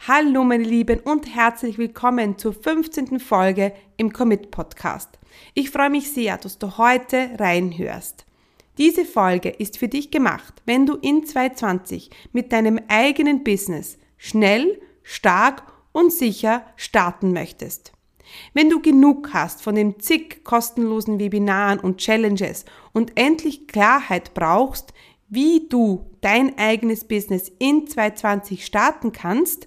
Hallo meine Lieben und herzlich willkommen zur 15. Folge im Commit Podcast. Ich freue mich sehr, dass du heute reinhörst. Diese Folge ist für dich gemacht, wenn du in 2020 mit deinem eigenen Business schnell, stark und sicher starten möchtest. Wenn du genug hast von den zig kostenlosen Webinaren und Challenges und endlich Klarheit brauchst, wie du dein eigenes Business in 2020 starten kannst,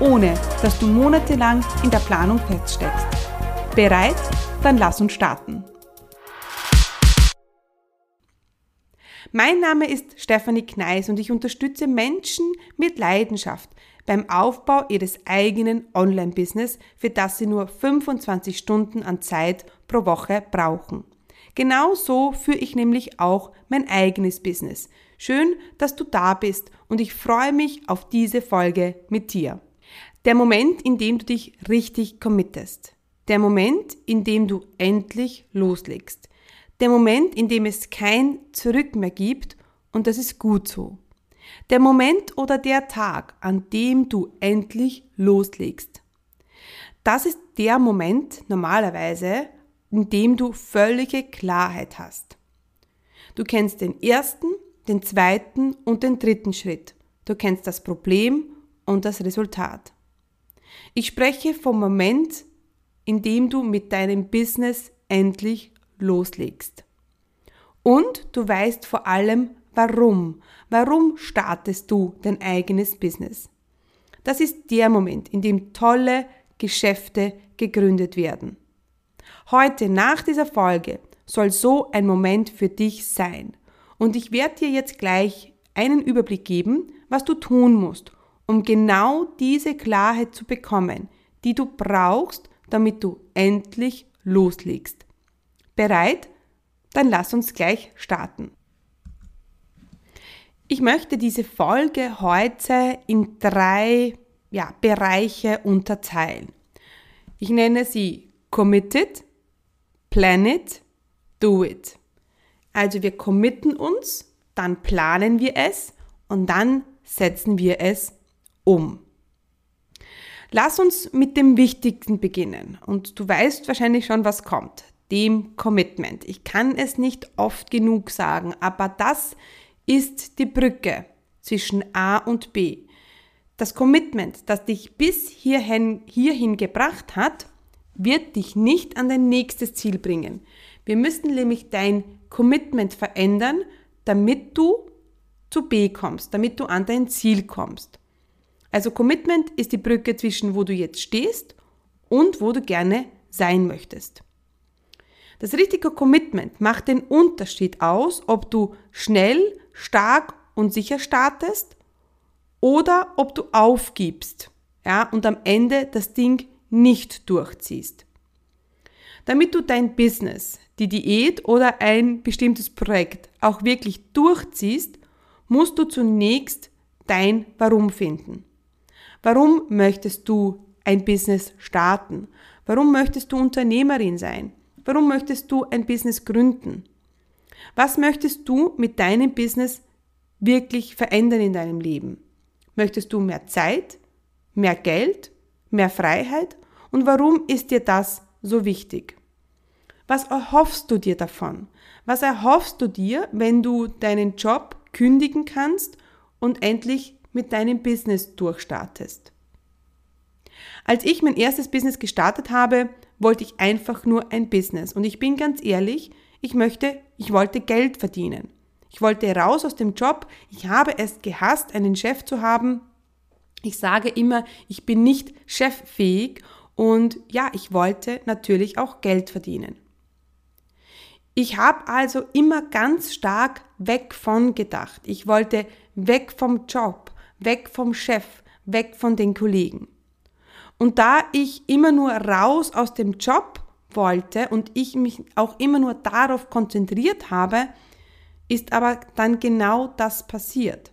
ohne dass du monatelang in der Planung feststeckst. Bereit? Dann lass uns starten. Mein Name ist Stefanie Kneis und ich unterstütze Menschen mit Leidenschaft beim Aufbau ihres eigenen Online-Business, für das sie nur 25 Stunden an Zeit pro Woche brauchen. Genau so führe ich nämlich auch mein eigenes Business. Schön, dass du da bist und ich freue mich auf diese Folge mit dir. Der Moment, in dem du dich richtig committest. Der Moment, in dem du endlich loslegst. Der Moment, in dem es kein Zurück mehr gibt und das ist gut so. Der Moment oder der Tag, an dem du endlich loslegst. Das ist der Moment normalerweise, in dem du völlige Klarheit hast. Du kennst den ersten, den zweiten und den dritten Schritt. Du kennst das Problem und das Resultat. Ich spreche vom Moment, in dem du mit deinem Business endlich loslegst. Und du weißt vor allem, warum. Warum startest du dein eigenes Business? Das ist der Moment, in dem tolle Geschäfte gegründet werden. Heute nach dieser Folge soll so ein Moment für dich sein. Und ich werde dir jetzt gleich einen Überblick geben, was du tun musst, um genau diese Klarheit zu bekommen, die du brauchst, damit du endlich loslegst. Bereit? Dann lass uns gleich starten. Ich möchte diese Folge heute in drei ja, Bereiche unterteilen. Ich nenne sie Committed, Plan it, Do it. Also wir committen uns, dann planen wir es und dann setzen wir es um. Lass uns mit dem Wichtigsten beginnen. Und du weißt wahrscheinlich schon, was kommt. Dem Commitment. Ich kann es nicht oft genug sagen, aber das ist die Brücke zwischen A und B. Das Commitment, das dich bis hierhin, hierhin gebracht hat, wird dich nicht an dein nächstes Ziel bringen. Wir müssen nämlich dein Commitment verändern, damit du zu B kommst, damit du an dein Ziel kommst. Also Commitment ist die Brücke zwischen wo du jetzt stehst und wo du gerne sein möchtest. Das richtige Commitment macht den Unterschied aus, ob du schnell, stark und sicher startest oder ob du aufgibst ja, und am Ende das Ding nicht durchziehst. Damit du dein Business, die Diät oder ein bestimmtes Projekt auch wirklich durchziehst, musst du zunächst dein Warum finden. Warum möchtest du ein Business starten? Warum möchtest du Unternehmerin sein? Warum möchtest du ein Business gründen? Was möchtest du mit deinem Business wirklich verändern in deinem Leben? Möchtest du mehr Zeit, mehr Geld, mehr Freiheit? Und warum ist dir das so wichtig? Was erhoffst du dir davon? Was erhoffst du dir, wenn du deinen Job kündigen kannst und endlich mit deinem Business durchstartest. Als ich mein erstes Business gestartet habe, wollte ich einfach nur ein Business. Und ich bin ganz ehrlich, ich möchte, ich wollte Geld verdienen. Ich wollte raus aus dem Job. Ich habe es gehasst, einen Chef zu haben. Ich sage immer, ich bin nicht cheffähig und ja, ich wollte natürlich auch Geld verdienen. Ich habe also immer ganz stark weg von gedacht. Ich wollte weg vom Job weg vom Chef, weg von den Kollegen. Und da ich immer nur raus aus dem Job wollte und ich mich auch immer nur darauf konzentriert habe, ist aber dann genau das passiert.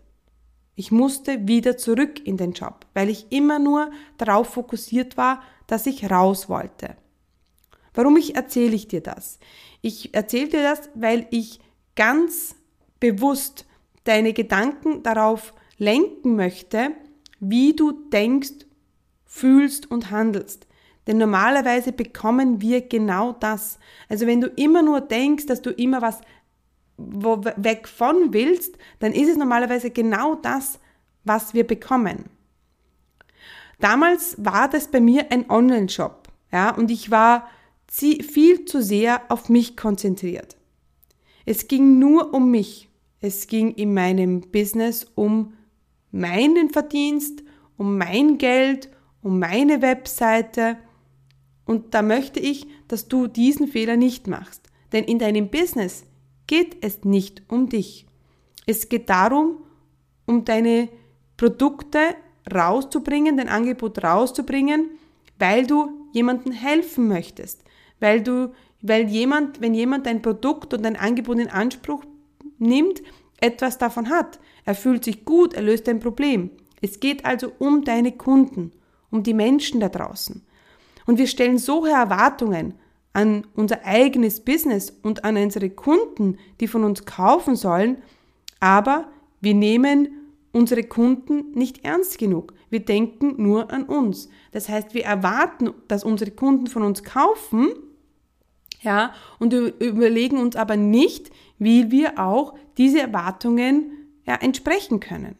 Ich musste wieder zurück in den Job, weil ich immer nur darauf fokussiert war, dass ich raus wollte. Warum ich erzähle ich dir das? Ich erzähle dir das, weil ich ganz bewusst deine Gedanken darauf lenken möchte, wie du denkst, fühlst und handelst. Denn normalerweise bekommen wir genau das. Also wenn du immer nur denkst, dass du immer was weg von willst, dann ist es normalerweise genau das, was wir bekommen. Damals war das bei mir ein Online-Shop, ja, und ich war viel zu sehr auf mich konzentriert. Es ging nur um mich. Es ging in meinem Business um meinen Verdienst, um mein Geld, um meine Webseite. Und da möchte ich, dass du diesen Fehler nicht machst. Denn in deinem Business geht es nicht um dich. Es geht darum, um deine Produkte rauszubringen, dein Angebot rauszubringen, weil du jemandem helfen möchtest, weil du, weil jemand, wenn jemand dein Produkt und dein Angebot in Anspruch nimmt, etwas davon hat. Er fühlt sich gut, er löst ein Problem. Es geht also um deine Kunden, um die Menschen da draußen. Und wir stellen so hohe Erwartungen an unser eigenes Business und an unsere Kunden, die von uns kaufen sollen, aber wir nehmen unsere Kunden nicht ernst genug. Wir denken nur an uns. Das heißt, wir erwarten, dass unsere Kunden von uns kaufen, ja, und überlegen uns aber nicht, wie wir auch diese Erwartungen ja, entsprechen können.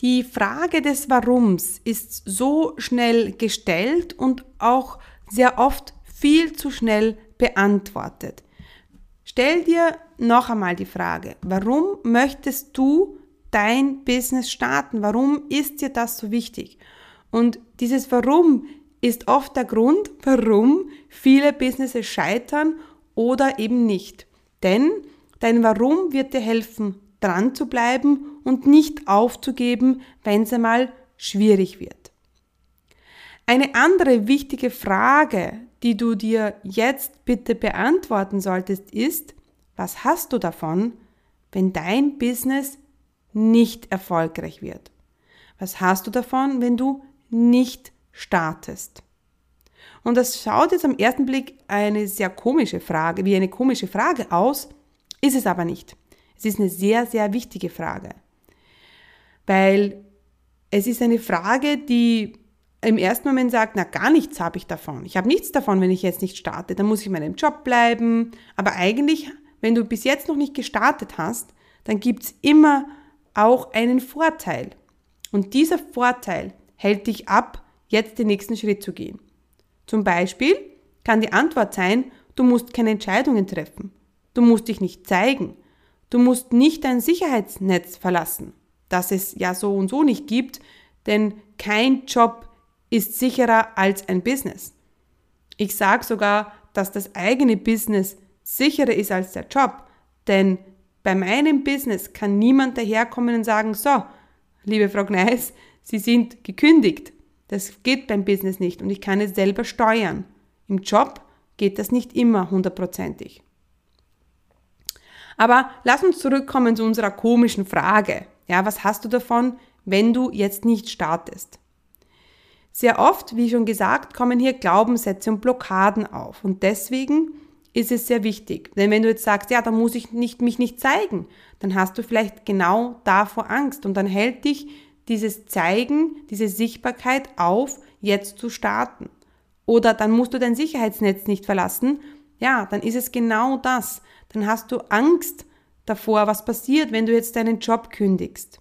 Die Frage des Warums ist so schnell gestellt und auch sehr oft viel zu schnell beantwortet. Stell dir noch einmal die Frage, warum möchtest du dein Business starten? Warum ist dir das so wichtig? Und dieses Warum ist oft der Grund, warum viele Businesses scheitern oder eben nicht. Denn dein Warum wird dir helfen, dran zu bleiben und nicht aufzugeben, wenn es einmal schwierig wird. Eine andere wichtige Frage, die du dir jetzt bitte beantworten solltest, ist, was hast du davon, wenn dein Business nicht erfolgreich wird? Was hast du davon, wenn du nicht startest? Und das schaut jetzt am ersten Blick eine sehr komische Frage, wie eine komische Frage aus, ist es aber nicht. Es ist eine sehr, sehr wichtige Frage. Weil es ist eine Frage, die im ersten Moment sagt, na gar nichts habe ich davon. Ich habe nichts davon, wenn ich jetzt nicht starte. Dann muss ich in meinem Job bleiben. Aber eigentlich, wenn du bis jetzt noch nicht gestartet hast, dann gibt es immer auch einen Vorteil. Und dieser Vorteil hält dich ab, jetzt den nächsten Schritt zu gehen. Zum Beispiel kann die Antwort sein, du musst keine Entscheidungen treffen. Du musst dich nicht zeigen. Du musst nicht dein Sicherheitsnetz verlassen, das es ja so und so nicht gibt, denn kein Job ist sicherer als ein Business. Ich sage sogar, dass das eigene Business sicherer ist als der Job, denn bei meinem Business kann niemand daherkommen und sagen, so, liebe Frau Gneis, Sie sind gekündigt. Das geht beim Business nicht und ich kann es selber steuern. Im Job geht das nicht immer hundertprozentig. Aber lass uns zurückkommen zu unserer komischen Frage. Ja, was hast du davon, wenn du jetzt nicht startest? Sehr oft, wie schon gesagt, kommen hier Glaubenssätze und Blockaden auf. Und deswegen ist es sehr wichtig. Denn wenn du jetzt sagst, ja, da muss ich nicht, mich nicht zeigen, dann hast du vielleicht genau davor Angst und dann hält dich dieses Zeigen, diese Sichtbarkeit auf, jetzt zu starten. Oder dann musst du dein Sicherheitsnetz nicht verlassen. Ja, dann ist es genau das. Dann hast du Angst davor, was passiert, wenn du jetzt deinen Job kündigst.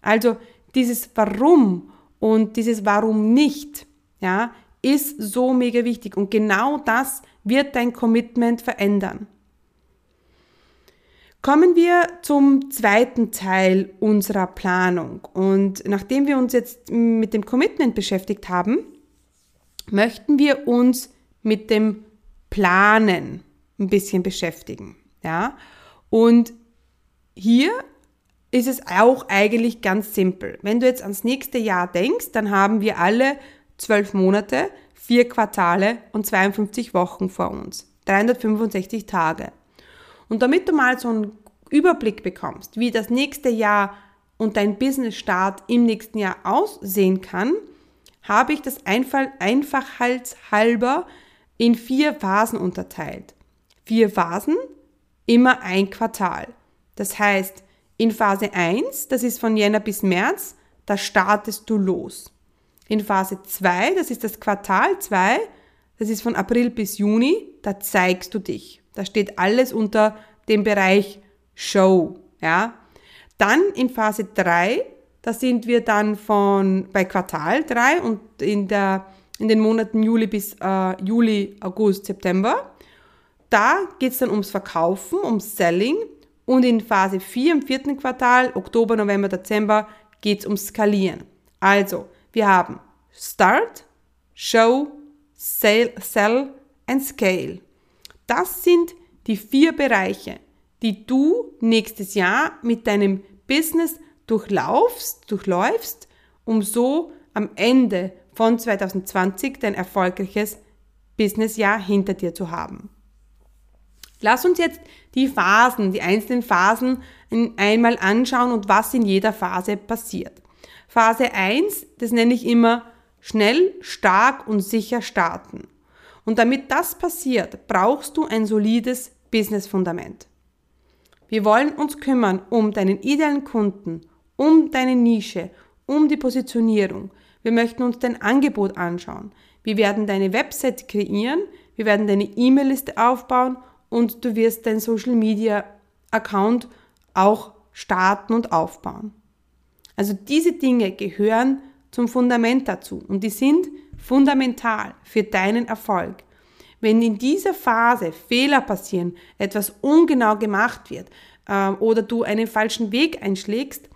Also dieses Warum und dieses Warum nicht, ja, ist so mega wichtig. Und genau das wird dein Commitment verändern. Kommen wir zum zweiten Teil unserer Planung. Und nachdem wir uns jetzt mit dem Commitment beschäftigt haben, möchten wir uns mit dem Planen ein bisschen beschäftigen. Ja? Und hier ist es auch eigentlich ganz simpel. Wenn du jetzt ans nächste Jahr denkst, dann haben wir alle zwölf Monate, vier Quartale und 52 Wochen vor uns. 365 Tage. Und damit du mal so einen Überblick bekommst, wie das nächste Jahr und dein Business-Start im nächsten Jahr aussehen kann, habe ich das einfachheitshalber in vier Phasen unterteilt. Vier Phasen, immer ein Quartal. Das heißt, in Phase 1, das ist von Jänner bis März, da startest du los. In Phase 2, das ist das Quartal 2, das ist von April bis Juni, da zeigst du dich. Da steht alles unter dem Bereich Show, ja. Dann in Phase 3, da sind wir dann von bei Quartal 3 und in der in den Monaten Juli bis äh, Juli, August, September. Da geht es dann ums Verkaufen, ums Selling und in Phase 4 im vierten Quartal, Oktober, November, Dezember, geht es ums Skalieren. Also, wir haben Start, Show, Sell, Sell and Scale. Das sind die vier Bereiche, die du nächstes Jahr mit deinem Business durchlaufst, durchläufst, um so am Ende von 2020 dein erfolgreiches Businessjahr hinter dir zu haben. Lass uns jetzt die Phasen, die einzelnen Phasen einmal anschauen und was in jeder Phase passiert. Phase 1, das nenne ich immer schnell, stark und sicher starten. Und damit das passiert, brauchst du ein solides Business-Fundament. Wir wollen uns kümmern um deinen idealen Kunden, um deine Nische, um die Positionierung. Wir möchten uns dein Angebot anschauen. Wir werden deine Website kreieren, wir werden deine E-Mail-Liste aufbauen und du wirst dein Social Media Account auch starten und aufbauen. Also diese Dinge gehören zum Fundament dazu und die sind fundamental für deinen Erfolg. Wenn in dieser Phase Fehler passieren, etwas ungenau gemacht wird äh, oder du einen falschen Weg einschlägst,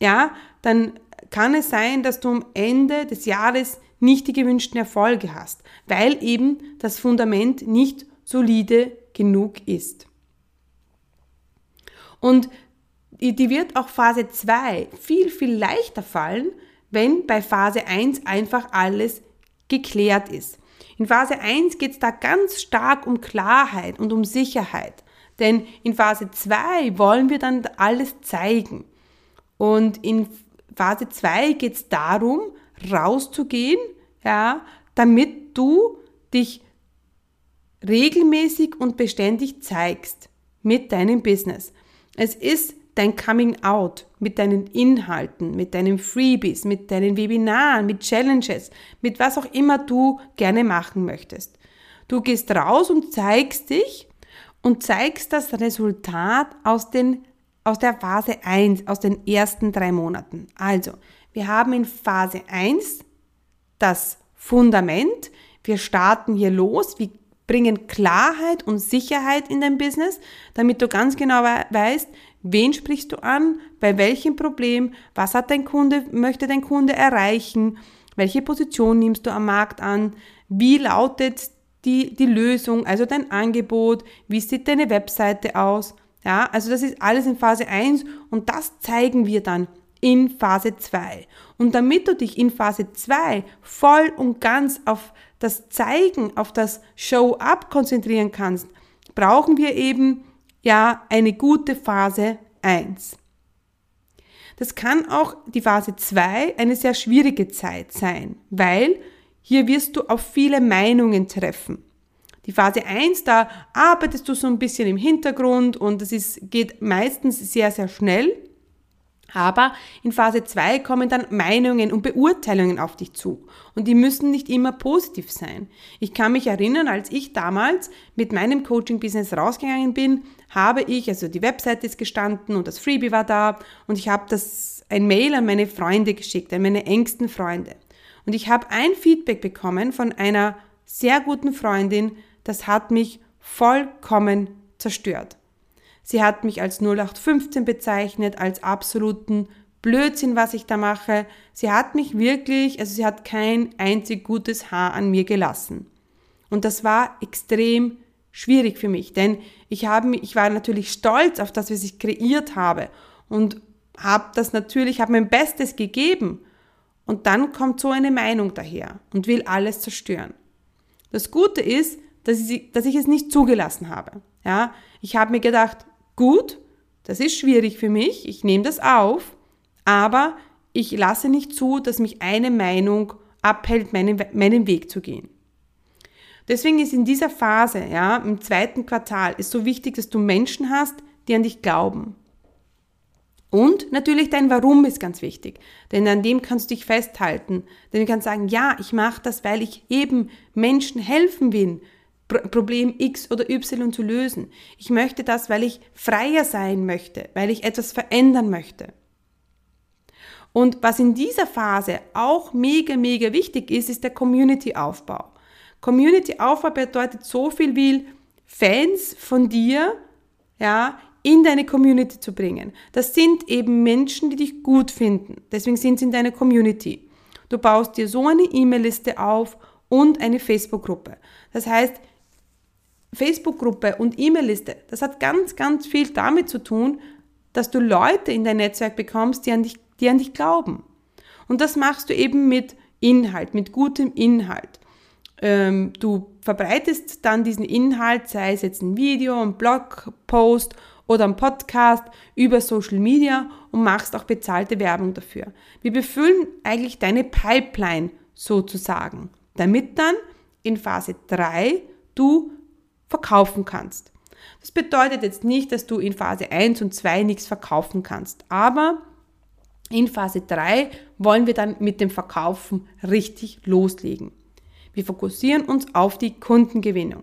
ja, dann kann es sein, dass du am Ende des Jahres nicht die gewünschten Erfolge hast, weil eben das Fundament nicht solide genug ist. Und die wird auch Phase 2 viel, viel leichter fallen, wenn bei Phase 1 einfach alles geklärt ist. In Phase 1 geht es da ganz stark um Klarheit und um Sicherheit. Denn in Phase 2 wollen wir dann alles zeigen. Und in Phase 2 geht es darum, rauszugehen, ja, damit du dich regelmäßig und beständig zeigst mit deinem Business. Es ist dein Coming Out mit deinen Inhalten, mit deinen Freebies, mit deinen Webinaren, mit Challenges, mit was auch immer du gerne machen möchtest. Du gehst raus und zeigst dich und zeigst das Resultat aus, den, aus der Phase 1, aus den ersten drei Monaten. Also, wir haben in Phase 1 das Fundament. Wir starten hier los. Wie bringen Klarheit und Sicherheit in dein Business, damit du ganz genau weißt, wen sprichst du an, bei welchem Problem, was hat dein Kunde, möchte dein Kunde erreichen, welche Position nimmst du am Markt an, wie lautet die, die Lösung, also dein Angebot, wie sieht deine Webseite aus. Ja, also das ist alles in Phase 1 und das zeigen wir dann in Phase 2. Und damit du dich in Phase 2 voll und ganz auf das Zeigen, auf das Show-up konzentrieren kannst, brauchen wir eben ja eine gute Phase 1. Das kann auch die Phase 2 eine sehr schwierige Zeit sein, weil hier wirst du auf viele Meinungen treffen. Die Phase 1, da arbeitest du so ein bisschen im Hintergrund und es geht meistens sehr, sehr schnell. Aber in Phase 2 kommen dann Meinungen und Beurteilungen auf dich zu. Und die müssen nicht immer positiv sein. Ich kann mich erinnern, als ich damals mit meinem Coaching-Business rausgegangen bin, habe ich, also die Webseite ist gestanden und das Freebie war da und ich habe das ein Mail an meine Freunde geschickt, an meine engsten Freunde. Und ich habe ein Feedback bekommen von einer sehr guten Freundin, das hat mich vollkommen zerstört. Sie hat mich als 0815 bezeichnet, als absoluten Blödsinn, was ich da mache. Sie hat mich wirklich, also sie hat kein einzig gutes Haar an mir gelassen. Und das war extrem schwierig für mich, denn ich habe, ich war natürlich stolz auf das, was ich kreiert habe und habe das natürlich, habe mein Bestes gegeben und dann kommt so eine Meinung daher und will alles zerstören. Das Gute ist, dass ich, dass ich es nicht zugelassen habe. Ja, ich habe mir gedacht, gut, das ist schwierig für mich, ich nehme das auf, aber ich lasse nicht zu, dass mich eine Meinung abhält, meinen, meinen Weg zu gehen. Deswegen ist in dieser Phase, ja, im zweiten Quartal, ist so wichtig, dass du Menschen hast, die an dich glauben. Und natürlich dein Warum ist ganz wichtig, denn an dem kannst du dich festhalten. Denn du kannst sagen, ja, ich mache das, weil ich eben Menschen helfen will, Problem X oder Y zu lösen. Ich möchte das, weil ich freier sein möchte, weil ich etwas verändern möchte. Und was in dieser Phase auch mega, mega wichtig ist, ist der Community-Aufbau. Community-Aufbau bedeutet so viel wie Fans von dir, ja, in deine Community zu bringen. Das sind eben Menschen, die dich gut finden. Deswegen sind sie in deiner Community. Du baust dir so eine E-Mail-Liste auf und eine Facebook-Gruppe. Das heißt, Facebook-Gruppe und E-Mail-Liste, das hat ganz, ganz viel damit zu tun, dass du Leute in dein Netzwerk bekommst, die an dich, die an dich glauben. Und das machst du eben mit Inhalt, mit gutem Inhalt. Ähm, du verbreitest dann diesen Inhalt, sei es jetzt ein Video, ein Blogpost oder ein Podcast über Social Media und machst auch bezahlte Werbung dafür. Wir befüllen eigentlich deine Pipeline sozusagen, damit dann in Phase 3 du verkaufen kannst. Das bedeutet jetzt nicht, dass du in Phase 1 und 2 nichts verkaufen kannst, aber in Phase 3 wollen wir dann mit dem Verkaufen richtig loslegen. Wir fokussieren uns auf die Kundengewinnung.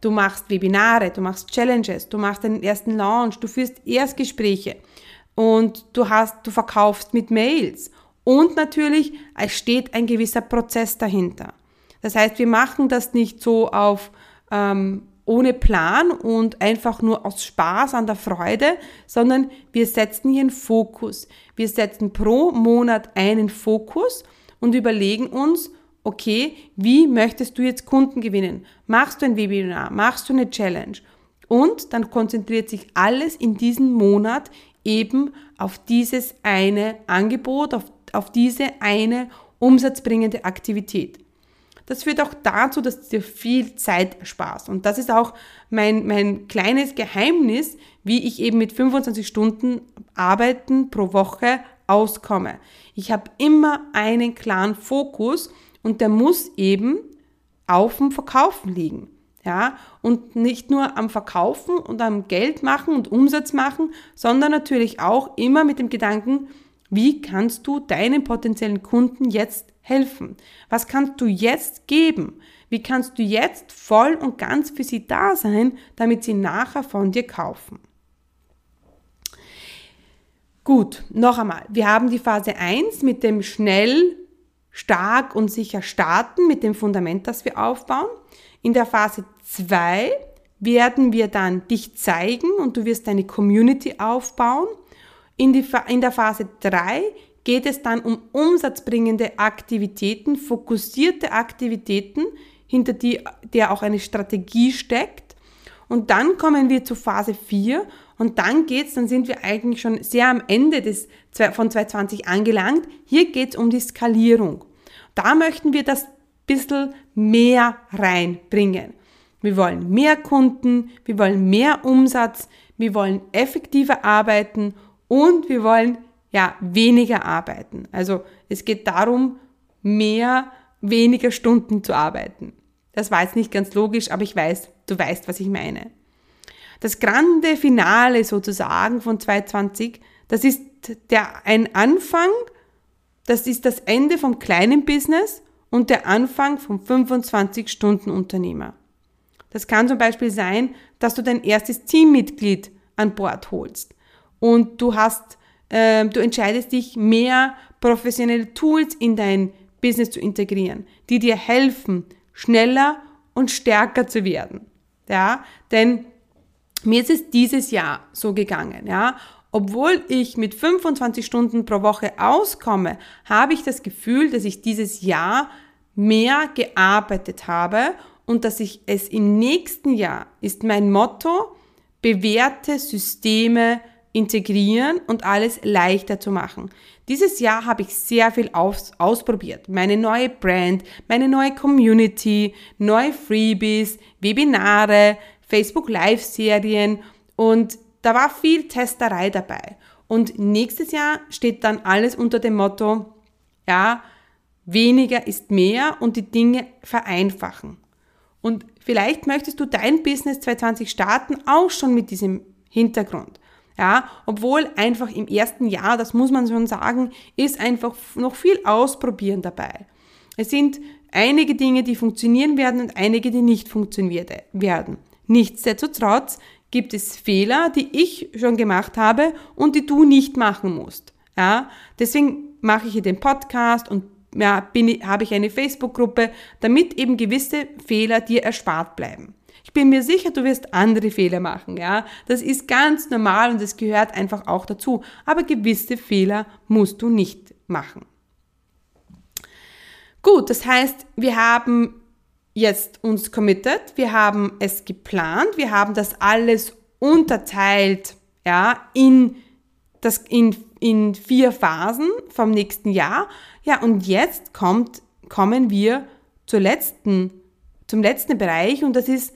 Du machst Webinare, du machst Challenges, du machst deinen ersten Launch, du führst Erstgespräche und du hast, du verkaufst mit Mails. Und natürlich, es steht ein gewisser Prozess dahinter. Das heißt, wir machen das nicht so auf ähm, ohne Plan und einfach nur aus Spaß an der Freude, sondern wir setzen hier einen Fokus. Wir setzen pro Monat einen Fokus und überlegen uns, okay, wie möchtest du jetzt Kunden gewinnen? Machst du ein Webinar? Machst du eine Challenge? Und dann konzentriert sich alles in diesem Monat eben auf dieses eine Angebot, auf, auf diese eine umsatzbringende Aktivität. Das führt auch dazu, dass dir viel Zeit sparst. Und das ist auch mein, mein kleines Geheimnis, wie ich eben mit 25 Stunden Arbeiten pro Woche auskomme. Ich habe immer einen klaren Fokus und der muss eben auf dem Verkaufen liegen. Ja, und nicht nur am Verkaufen und am Geld machen und Umsatz machen, sondern natürlich auch immer mit dem Gedanken, wie kannst du deinen potenziellen Kunden jetzt helfen? Was kannst du jetzt geben? Wie kannst du jetzt voll und ganz für sie da sein, damit sie nachher von dir kaufen? Gut, noch einmal. Wir haben die Phase 1 mit dem schnell stark und sicher starten mit dem Fundament, das wir aufbauen. In der Phase 2 werden wir dann dich zeigen und du wirst deine Community aufbauen. In, die, in der Phase 3 geht es dann um umsatzbringende Aktivitäten, fokussierte Aktivitäten, hinter die der auch eine Strategie steckt. Und dann kommen wir zu Phase 4 und dann geht's, dann sind wir eigentlich schon sehr am Ende des, von 2020 angelangt. Hier geht's um die Skalierung. Da möchten wir das bisschen mehr reinbringen. Wir wollen mehr Kunden, wir wollen mehr Umsatz, wir wollen effektiver arbeiten und wir wollen ja weniger arbeiten. Also es geht darum, mehr, weniger Stunden zu arbeiten. Das war jetzt nicht ganz logisch, aber ich weiß, du weißt, was ich meine. Das grande Finale sozusagen von 2020, das ist der, ein Anfang das ist das Ende vom kleinen Business und der Anfang vom 25-Stunden-Unternehmer. Das kann zum Beispiel sein, dass du dein erstes Teammitglied an Bord holst und du hast, äh, du entscheidest dich, mehr professionelle Tools in dein Business zu integrieren, die dir helfen, schneller und stärker zu werden. Ja, denn mir ist es dieses Jahr so gegangen, ja, obwohl ich mit 25 Stunden pro Woche auskomme, habe ich das Gefühl, dass ich dieses Jahr mehr gearbeitet habe und dass ich es im nächsten Jahr ist mein Motto, bewährte Systeme integrieren und alles leichter zu machen. Dieses Jahr habe ich sehr viel aus, ausprobiert. Meine neue Brand, meine neue Community, neue Freebies, Webinare, Facebook Live-Serien und da war viel Testerei dabei. Und nächstes Jahr steht dann alles unter dem Motto, ja, weniger ist mehr und die Dinge vereinfachen. Und vielleicht möchtest du dein Business 2020 starten, auch schon mit diesem Hintergrund. Ja, obwohl einfach im ersten Jahr, das muss man schon sagen, ist einfach noch viel Ausprobieren dabei. Es sind einige Dinge, die funktionieren werden und einige, die nicht funktionieren werden. Nichtsdestotrotz gibt es Fehler, die ich schon gemacht habe und die du nicht machen musst. Ja, deswegen mache ich hier den Podcast und ja, bin, habe ich eine Facebook-Gruppe, damit eben gewisse Fehler dir erspart bleiben. Ich bin mir sicher, du wirst andere Fehler machen, ja. Das ist ganz normal und es gehört einfach auch dazu. Aber gewisse Fehler musst du nicht machen. Gut, das heißt, wir haben jetzt uns committed, wir haben es geplant, wir haben das alles unterteilt, ja, in das, in, in vier Phasen vom nächsten Jahr. Ja, und jetzt kommt, kommen wir zur letzten, zum letzten Bereich und das ist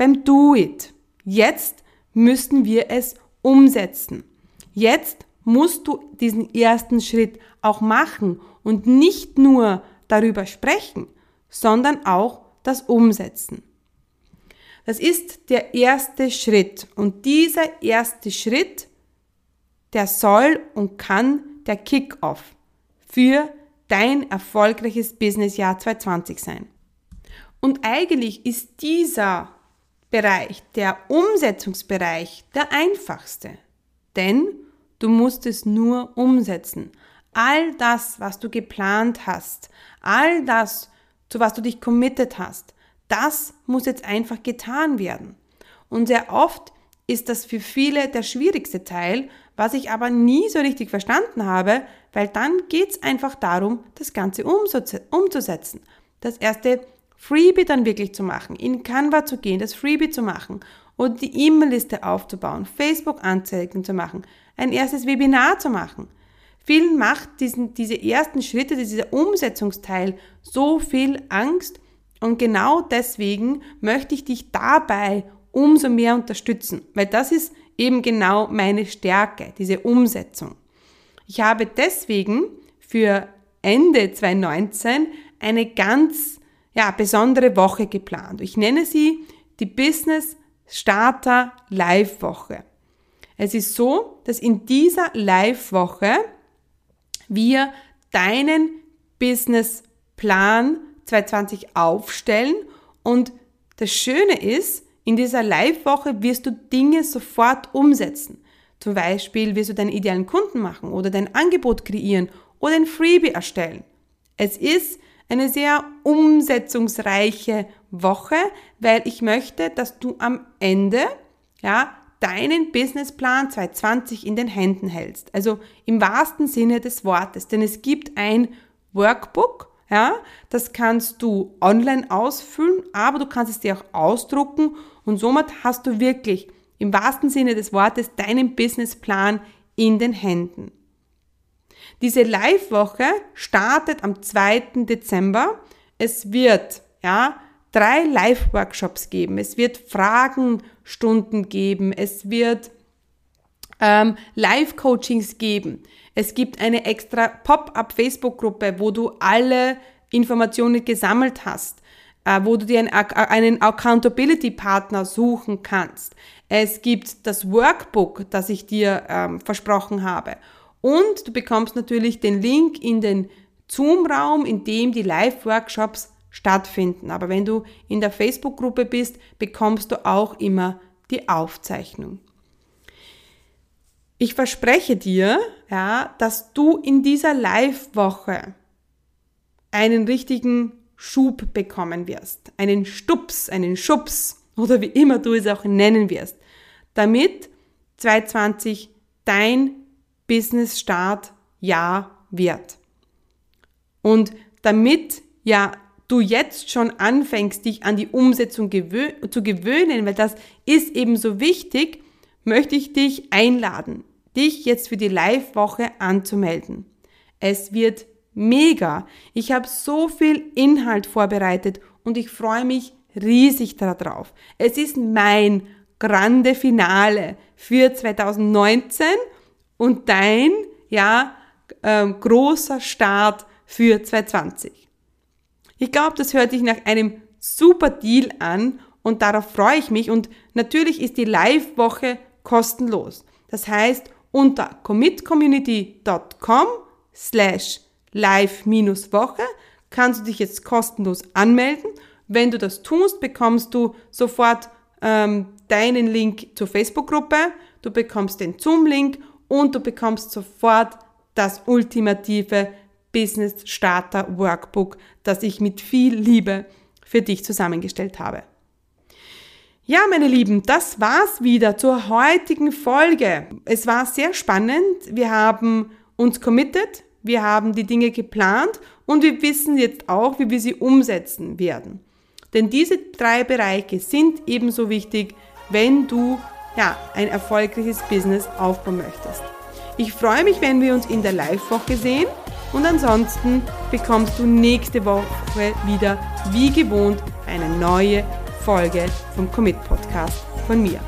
beim Do It. Jetzt müssen wir es umsetzen. Jetzt musst du diesen ersten Schritt auch machen und nicht nur darüber sprechen, sondern auch das Umsetzen. Das ist der erste Schritt und dieser erste Schritt, der soll und kann der Kick-off für dein erfolgreiches Businessjahr 2020 sein. Und eigentlich ist dieser Bereich, der Umsetzungsbereich, der einfachste. Denn du musst es nur umsetzen. All das, was du geplant hast, all das, zu was du dich committed hast, das muss jetzt einfach getan werden. Und sehr oft ist das für viele der schwierigste Teil, was ich aber nie so richtig verstanden habe, weil dann geht's einfach darum, das Ganze umzusetzen. Das erste Freebie dann wirklich zu machen, in Canva zu gehen, das Freebie zu machen und die E-Mail-Liste aufzubauen, Facebook-Anzeigen zu machen, ein erstes Webinar zu machen. Vielen macht diesen, diese ersten Schritte, dieser Umsetzungsteil so viel Angst und genau deswegen möchte ich dich dabei umso mehr unterstützen, weil das ist eben genau meine Stärke, diese Umsetzung. Ich habe deswegen für Ende 2019 eine ganz ja, besondere Woche geplant. Ich nenne sie die Business Starter Live Woche. Es ist so, dass in dieser Live Woche wir deinen Businessplan 2020 aufstellen und das Schöne ist, in dieser Live-Woche wirst du Dinge sofort umsetzen. Zum Beispiel wirst du deinen idealen Kunden machen oder dein Angebot kreieren oder ein Freebie erstellen. Es ist eine sehr umsetzungsreiche Woche, weil ich möchte, dass du am Ende, ja, deinen Businessplan 2020 in den Händen hältst. Also im wahrsten Sinne des Wortes. Denn es gibt ein Workbook, ja, das kannst du online ausfüllen, aber du kannst es dir auch ausdrucken und somit hast du wirklich im wahrsten Sinne des Wortes deinen Businessplan in den Händen. Diese Live-Woche startet am 2. Dezember. Es wird, ja, drei Live-Workshops geben. Es wird Fragenstunden geben. Es wird ähm, Live-Coachings geben. Es gibt eine extra Pop-up-Facebook-Gruppe, wo du alle Informationen gesammelt hast, äh, wo du dir einen, einen Accountability-Partner suchen kannst. Es gibt das Workbook, das ich dir ähm, versprochen habe. Und du bekommst natürlich den Link in den Zoom-Raum, in dem die Live-Workshops stattfinden. Aber wenn du in der Facebook-Gruppe bist, bekommst du auch immer die Aufzeichnung. Ich verspreche dir, ja, dass du in dieser Live-Woche einen richtigen Schub bekommen wirst, einen Stups, einen Schubs oder wie immer du es auch nennen wirst, damit 2020 dein Business Start Jahr wird. Und damit ja du jetzt schon anfängst, dich an die Umsetzung gewö zu gewöhnen, weil das ist eben so wichtig, möchte ich dich einladen, dich jetzt für die Live-Woche anzumelden. Es wird mega. Ich habe so viel Inhalt vorbereitet und ich freue mich riesig darauf. Es ist mein grande Finale für 2019 und dein, ja, äh, großer Start für 2020. Ich glaube, das hört sich nach einem super Deal an und darauf freue ich mich und natürlich ist die Live-Woche kostenlos. Das heißt, unter commitcommunity.com slash live-woche kannst du dich jetzt kostenlos anmelden. Wenn du das tust, bekommst du sofort ähm, deinen Link zur Facebook-Gruppe, du bekommst den Zoom-Link und du bekommst sofort das ultimative Business Starter Workbook, das ich mit viel Liebe für dich zusammengestellt habe. Ja, meine Lieben, das war's wieder zur heutigen Folge. Es war sehr spannend. Wir haben uns committed, wir haben die Dinge geplant und wir wissen jetzt auch, wie wir sie umsetzen werden. Denn diese drei Bereiche sind ebenso wichtig, wenn du ja, ein erfolgreiches Business aufbauen möchtest. Ich freue mich, wenn wir uns in der Live-Woche sehen und ansonsten bekommst du nächste Woche wieder wie gewohnt eine neue Folge vom Commit Podcast von mir.